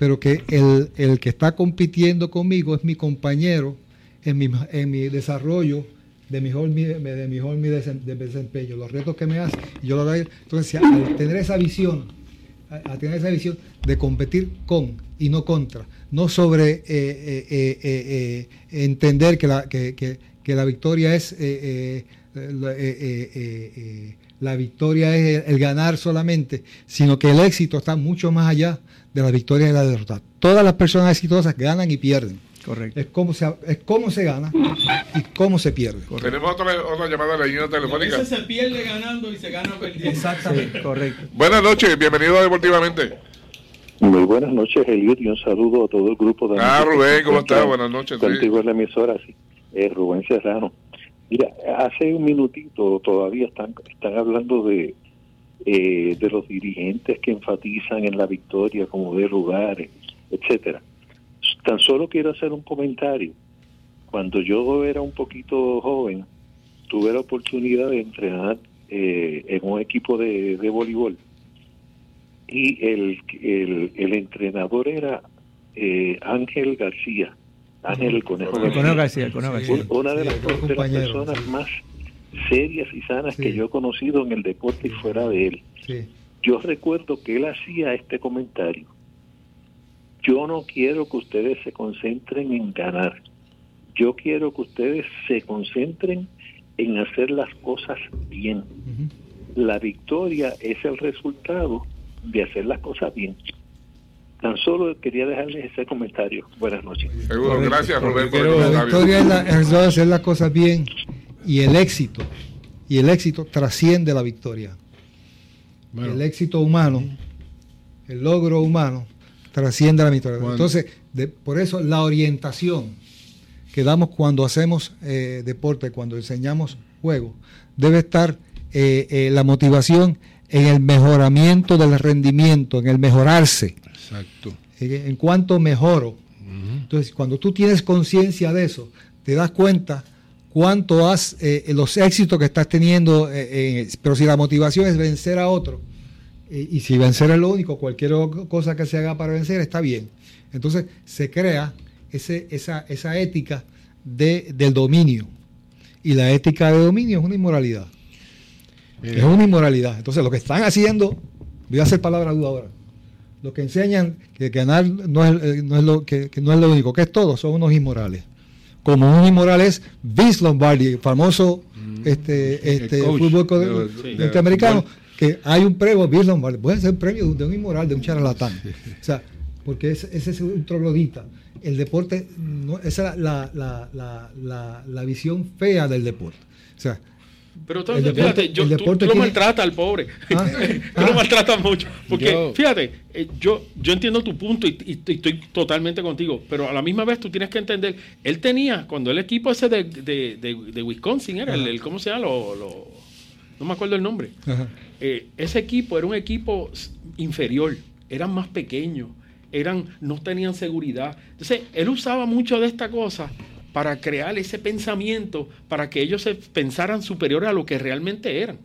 pero que el, que está compitiendo conmigo es mi compañero en mi, en mi desarrollo de mejor, de mejor mi desempeño, los retos que me hace, yo lo doy. Entonces, al tener esa visión, a, tener esa visión de competir con y no contra, no sobre eh, eh, entender que la, que, que la victoria es eh, eh, eh, la victoria es el, ganar solamente, sino que el éxito está mucho más allá de la victoria y la derrota. Todas las personas exitosas ganan y pierden. Correcto. Es cómo se, es cómo se gana y cómo se pierde. Tenemos otra, otra llamada de la línea telefónica. A se pierde ganando y se gana perdiendo. Exactamente. correcto. Buenas noches, bienvenido a Deportivamente. Muy buenas noches, Eliud, y un saludo a todo el grupo de Ah, Rubén, ¿cómo estás? Buenas noches. Contigo en la emisora, sí eh, Rubén Serrano. Mira, hace un minutito todavía están, están hablando de, eh, de los dirigentes que enfatizan en la victoria como de lugares, etcétera. Tan solo quiero hacer un comentario. Cuando yo era un poquito joven, tuve la oportunidad de entrenar eh, en un equipo de, de voleibol y el, el, el entrenador era eh, Ángel García Ángel el Conejo El Conejo García, el Conejo García. Una de las, Sí, de las compañero. personas más serias y sanas Sí. que yo he conocido en el deporte y fuera de él. Sí. Yo recuerdo que él hacía este comentario. Yo no quiero que ustedes se concentren en ganar. Yo quiero que ustedes se concentren en hacer las cosas bien. La victoria es el resultado de hacer las cosas bien. Tan solo quería dejarles ese comentario. Buenas noches. Seguro, gracias Rubén por el La victoria es la- de hacer las cosas bien y el éxito. Y el éxito trasciende la victoria. Bueno. El éxito humano, el logro humano, trasciende la victoria. Entonces, de- por eso la orientación que damos cuando hacemos eh, deporte, cuando enseñamos juego, debe estar eh, eh, la motivación en el mejoramiento del rendimiento, en el mejorarse. Exacto. Eh, En cuanto mejoro. Entonces, cuando tú tienes conciencia de eso, te das cuenta cuánto has, eh, los éxitos que estás teniendo, eh, eh, pero si la motivación es vencer a otro, eh, y si vencer es lo único, cualquier cosa que se haga para vencer está bien. Entonces, se crea ese, esa, esa ética de, del dominio. Y la ética de dominio es una inmoralidad. Es una inmoralidad. Entonces, lo que están haciendo, voy a hacer palabra duda ahora. Lo que enseñan que ganar no es, eh, no es lo que, que no es lo único, que es todo, son unos inmorales. Como un inmoral es Vince Lombardi, el famoso este, este Mm. coach fútbol de- norteamericano, que hay un premio, Vince Lombardi, puede ser un premio de un, inmoral, de un charlatán. O sea, porque ese, ese es un troglodita. El deporte, no, esa es la, la, la, la, la visión fea del deporte. O sea, Pero entonces, deporte- fíjate, yo, el tú, lo tiene- maltratas al pobre. Ah, tú lo ah. maltratas mucho. Porque, Yo- fíjate, eh, yo, yo entiendo tu punto y, y- y estoy totalmente contigo, pero a la misma vez tú tienes que entender, él tenía, cuando el equipo ese de, de, de- de Wisconsin era, el, ¿cómo se llama? Lo, lo- no me acuerdo el nombre. Eh, ese equipo era un equipo inferior, eran más pequeños, eran, no tenían seguridad. Entonces, él usaba mucho de esta cosa para crear ese pensamiento, para que ellos se pensaran superiores a lo que realmente eran.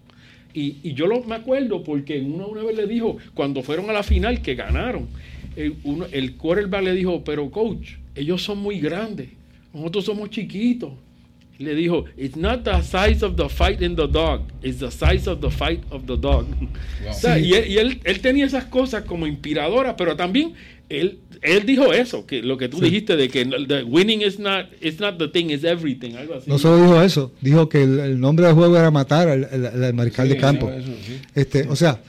Y, yo lo, me acuerdo porque uno una vez le dijo, cuando fueron a la final, que ganaron, el, uno- el le dijo, pero coach, ellos son muy grandes, nosotros somos chiquitos. Le dijo, it's not the size of the fight in the dog, it's the size of the fight of the dog. O sea, Sí. Y, él, y él, él tenía esas cosas como inspiradoras, pero también él, él dijo eso, que lo que tú Sí. dijiste de que the winning is not, is not the thing, it's everything, algo así. No solo dijo eso, dijo que el, el nombre del juego era matar al, al- al mariscal de campo. eso, sí. Este, o sea,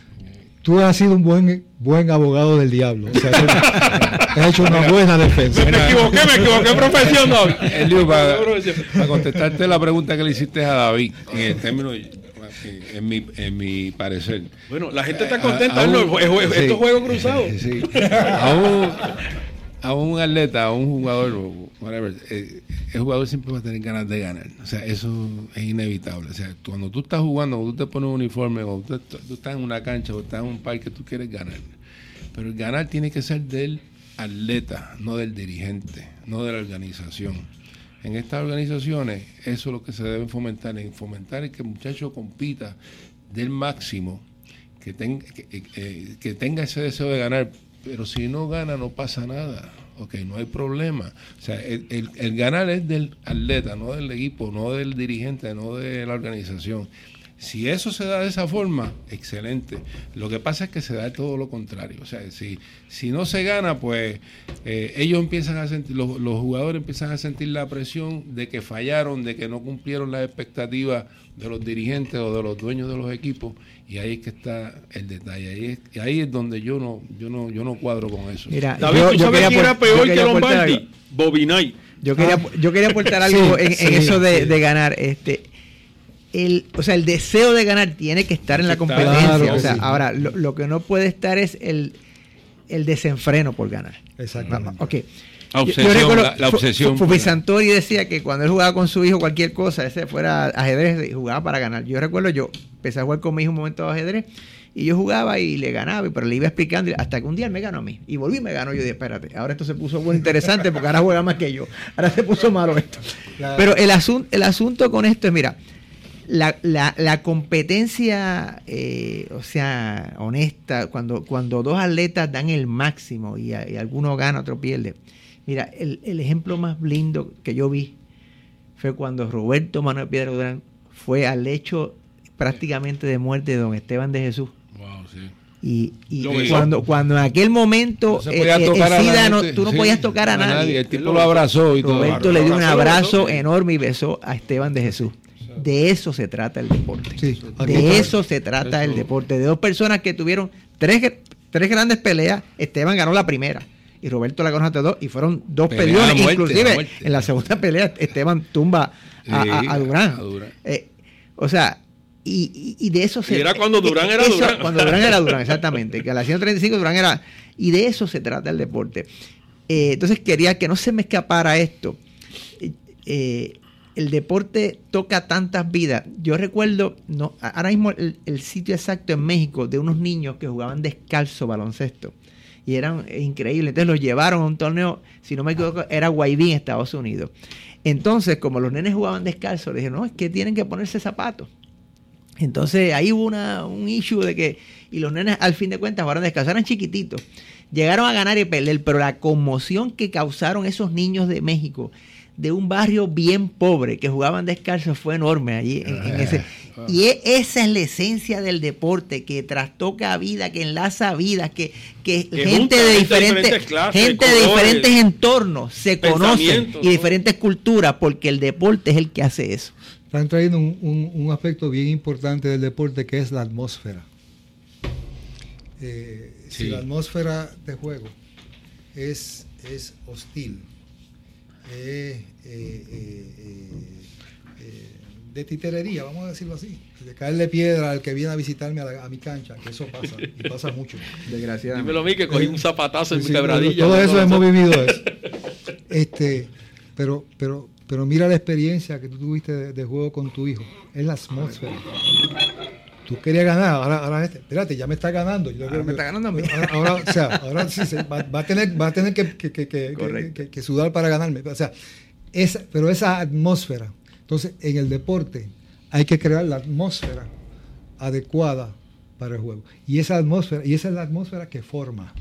tú has sido un buen buen abogado del diablo. O sea, tú has hecho una buena defensa. me, me equivoqué, me equivoqué no. Elio, para, contestarte la pregunta que le hiciste a David, en el término, en mi, en mi parecer. Bueno, la gente está A- contenta, a ¿no? un- El jue- sí. estos juegos cruzados. Sí. A un, atleta, a un jugador, o whatever, eh, el jugador siempre va a tener ganas de ganar. O sea, eso es inevitable. O sea, cuando tú estás jugando, cuando tú te pones un uniforme, cuando tú, estás en una cancha o estás en un parque, tú quieres ganar. Pero el ganar tiene que ser del atleta, no del dirigente, no de la organización. En estas organizaciones, eso es lo que se debe fomentar, en fomentar el que el muchacho compita del máximo, que, tenga que, eh, que tenga ese deseo de ganar, pero si no gana no pasa nada, ok, no hay problema. O sea, el, el- el ganar es del atleta, no del equipo, no del dirigente, no de la organización. Si eso se da de esa forma, excelente. Lo que pasa es que se da todo lo contrario. O sea, si, si no se gana, pues eh, ellos empiezan a sentir, los, los jugadores empiezan a sentir la presión de que fallaron, de que no cumplieron las expectativas de los dirigentes o de los dueños de los equipos. Y ahí es que está el detalle. Ahí es, y ahí es donde yo no, yo no, yo no cuadro con eso. Mira, David, yo- ¿tú yo sabes quería quién era peor que quería aportar Lombardi? Knight. Yo quería, Ah. yo quería aportar algo Sí, en, en sí, eso de, sí. de ganar. Este, el, o sea, el deseo de ganar tiene que estar en la competencia. o sea, sí. ahora, lo, lo que no puede estar es el, el desenfreno por ganar. Exactamente. Ok. La Yo- yo obsesión, recuerdo, la- obsesión Fu- por Fufi ganar. Santori decía que cuando él jugaba con su hijo cualquier cosa, ese fuera ajedrez, y jugaba para ganar. Yo recuerdo, yo empecé a jugar con mi hijo un momento de ajedrez y yo jugaba y le ganaba, pero le iba explicando hasta que un día él me ganó a mí. Y volví y me ganó. Yo dije, espérate, ahora esto se puso bueno, interesante porque ahora juega más que yo. Ahora se puso malo esto. Claro. Pero el, asun- el asunto con esto es, mira, la, la- la competencia, eh, o sea, honesta, cuando, cuando dos atletas dan el máximo y, y alguno gana, otro pierde, Mira, el, el ejemplo más lindo que yo vi fue cuando Roberto Manuel Piedra Durán fue al hecho prácticamente de muerte de don Esteban de Jesús. Y, y cuando, cuando en aquel momento No se eh, eh, el SIDA no- tú no sí, podías tocar a, a nadie. nadie, el tipo lo abrazó y todo. Roberto le dio un abrazo enorme y besó a Esteban de Jesús. De eso se trata el deporte. de eso se trata el deporte. De dos personas que tuvieron tres, tres grandes peleas. Esteban ganó la primera. Y Roberto la ganó ante dos. Y fueron dos Pelea peleas. Inclusive en la segunda pelea Esteban tumba a, a- Sí, a Durán. a Durán. Eh, o sea, y, y- y de eso se Y era cuando Durán era eso- Durán. Cuando Durán era Durán, exactamente. Que a las 135 Durán era. Y de eso se trata el deporte. Eh, entonces quería que no se me escapara esto. Eh, eh, el deporte toca tantas vidas. Yo recuerdo, no, ahora mismo el, sitio exacto en México de unos niños que jugaban descalzo baloncesto. Y eran increíbles. Entonces los llevaron a un torneo, si no me equivoco, era Guaybí en Estados Unidos. Entonces, como los nenes jugaban descalzo, le dijeron, no, es que tienen que ponerse zapatos. Entonces ahí hubo una, un issue de que, y los nenes al fin de cuentas jugaron descalzo, eran chiquititos. Llegaron a ganar y perder, pero la conmoción que causaron esos niños de México, de un barrio bien pobre, que jugaban descalzo, fue enorme allí. en- en ese- y e- esa es la esencia del deporte, que trastoca vida, que enlaza vidas, que, que, Que gente de gente de diferentes, diferentes clases, gente de diferentes entornos se conocen pensamientos, y diferentes culturas, porque el deporte es el que hace eso. Están trayendo un, un- un aspecto bien importante del deporte que es la atmósfera. Eh, Si la atmósfera de juego es, es hostil, eh, eh, eh, eh, eh, de titerería, vamos a decirlo así, de caerle piedra al que viene a visitarme a, la- a mi cancha, que eso pasa, y pasa mucho. Desgraciadamente. Dímelo a mí que cogí un zapatazo en Sí, mi quebradilla. Todo eso hemos vivido eso. Este, pero, pero, pero mira la experiencia que tú tuviste de, de juego con tu hijo. Es la atmósfera. Tú querías ganar, ahora, ahora este, espérate, ya me está ganando. Yo Ahora me está ganando a mí. Ahora, ahora, o sea, ahora sí se- va, va a tener, va a tener que sudar para ganarme. O sea, esa, pero esa atmósfera. Entonces, en el deporte hay que crear la atmósfera adecuada para el juego. Y esa atmósfera, y esa es la atmósfera que forma,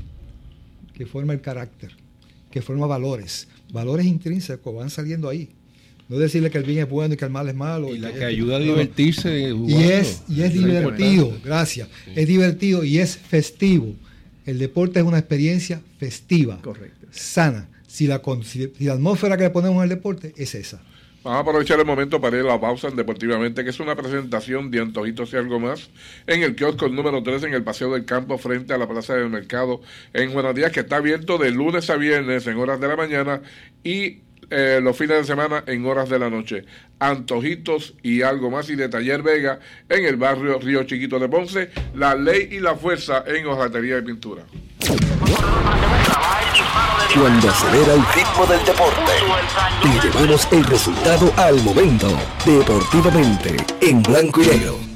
que forma el carácter, que forma valores. Valores intrínsecos van saliendo ahí. No decirle que el bien es bueno y que el mal es malo. Y la que- que ayuda a no, no. divertirse Y jugando. es, y es divertido, gracias. Es divertido y es festivo. El deporte es una experiencia festiva, Correcto. sana. Si la, si, si la atmósfera que le ponemos al deporte es esa. Vamos a aprovechar el momento para ir a la pausa en Deportivamente, que es una presentación de Antojitos y algo más en el kiosco número 3 en el Paseo del Campo frente a la Plaza del Mercado en Buenos Días, que está abierto de lunes a viernes en horas de la mañana y eh, los fines de semana en horas de la noche. Antojitos y algo más y de Taller Vega en el barrio Río Chiquito de Ponce, la ley y la fuerza en hojatería y pintura. Cuando acelera el ritmo del deporte, te llevamos el resultado al momento. Deportivamente, en blanco y negro.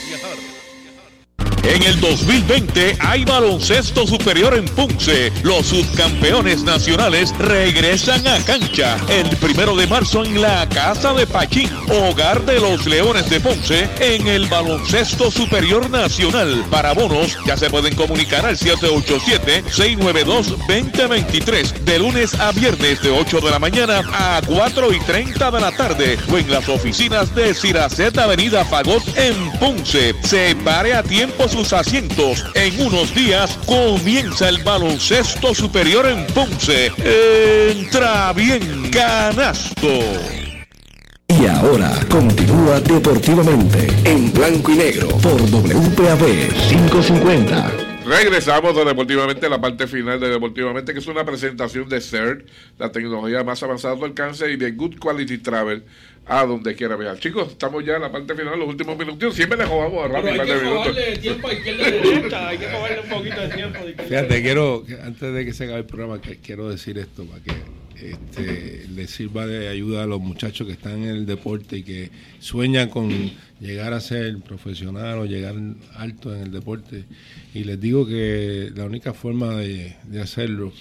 En el 2020 hay baloncesto superior en Ponce. Los subcampeones nacionales regresan a cancha el primero de marzo en la Casa de Pachín, hogar de los Leones de Ponce, en el baloncesto superior nacional. Para bonos ya se pueden comunicar al 787-692-2023 de lunes a viernes de 8 de la mañana a 4 y 30 de la tarde o en las oficinas de Ciraceta Avenida Fagot en Ponce. Separe a tiempo sus asientos. En unos días comienza el baloncesto superior en Ponce. Entra bien, canasto. Y ahora continúa deportivamente en blanco y negro por WPAB 550. Regresamos de Deportivamente a la parte final de Deportivamente, que es una presentación de CERT, la tecnología más avanzada del alcance y de Good Quality Travel a donde quiera viajar. Chicos, estamos ya en la parte final, los últimos minutos. Siempre le jugamos a rápido. Hay que cogerle tiempo a izquierda y derecha, hay que un poquito de tiempo. Fíjate, quiero, antes de que se acabe el programa, que, quiero decir esto para que este, le sirva de ayuda a los muchachos que están en el deporte y que sueñan con llegar a ser profesional o llegar alto en el deporte. Y les digo que la única forma de, hacerlo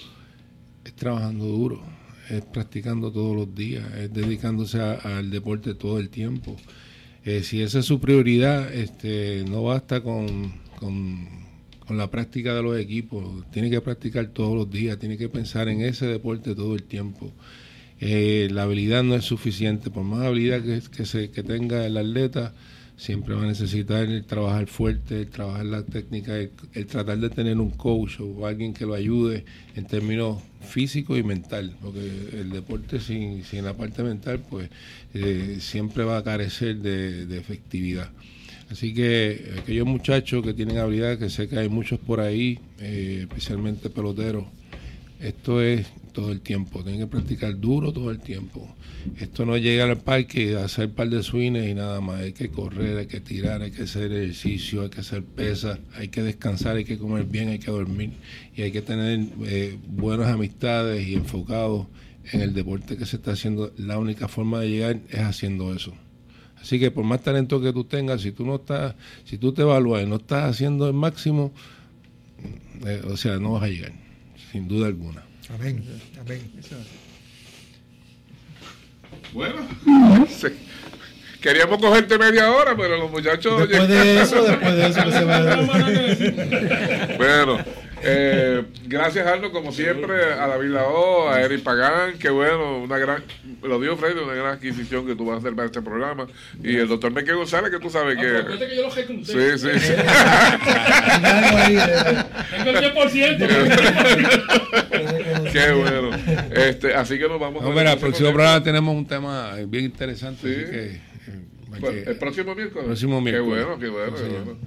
es trabajando duro, es practicando todos los días, es dedicándose a- al deporte todo el tiempo. Eh, si esa es su prioridad, este, no basta con, con, con la práctica de los equipos, tiene que practicar todos los días, tiene que pensar en ese deporte todo el tiempo. Eh, la habilidad no es suficiente, por más habilidad que, que, se, que tenga el atleta, siempre va a necesitar trabajar fuerte, el trabajar la técnica, el, el tratar de tener un coach o alguien que lo ayude en términos físicos y mental, porque el deporte sin, sin la parte mental, pues eh, siempre va a carecer de, de efectividad. Así que aquellos muchachos que tienen habilidad, que sé que hay muchos por ahí, eh, especialmente peloteros, esto es todo el tiempo, tienen que practicar duro todo el tiempo. Esto no es llegar al parque y hacer un par de swings y nada más, hay que correr, hay que tirar, hay que hacer ejercicio, hay que hacer pesas, hay que descansar, hay que comer bien, hay que dormir y hay que tener eh, buenas amistades y enfocados en el deporte que se está haciendo. La única forma de llegar es haciendo eso. Así que por más talento que tú tengas, si tú no estás, si tú te evalúas y no estás haciendo el máximo, eh, o sea, no vas a llegar, sin duda alguna. Amén. Amén. Bueno, sí. queríamos cogerte media hora, pero los muchachos. Después de eso, después de eso que se va bueno, eh, gracias Arno, como siempre, a David Lao, a Eric Pagán, que bueno, una gran, lo dijo Freddy, una gran adquisición que tú vas a hacer para este programa. Y el doctor Meque González, que tú sabes que. Acuérdate que yo lo recluté. Sí, sí, sí. Tengo el 10%. Qué bueno. Este, así que nos vamos No, mira, el próximo programa tenemos un tema bien interesante, así que... Pues, que- el próximo miércoles. Próximo miércoles. Qué bueno, qué bueno. Sí, qué señor. bueno.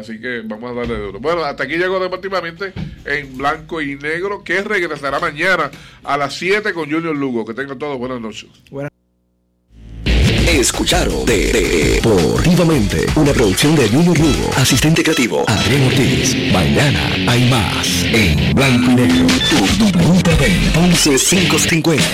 Así que vamos a darle duro. Bueno, hasta aquí llegó deportivamente en blanco y negro, que regresará mañana a las 7 con Junior Lugo. Que tengan todos buenas noches. Escucharon de, de- Deportivamente, una producción de Junior Lugo, asistente creativo Adrián Ortiz. Mañana hay más en blanco y negro. Tu WPB 11550.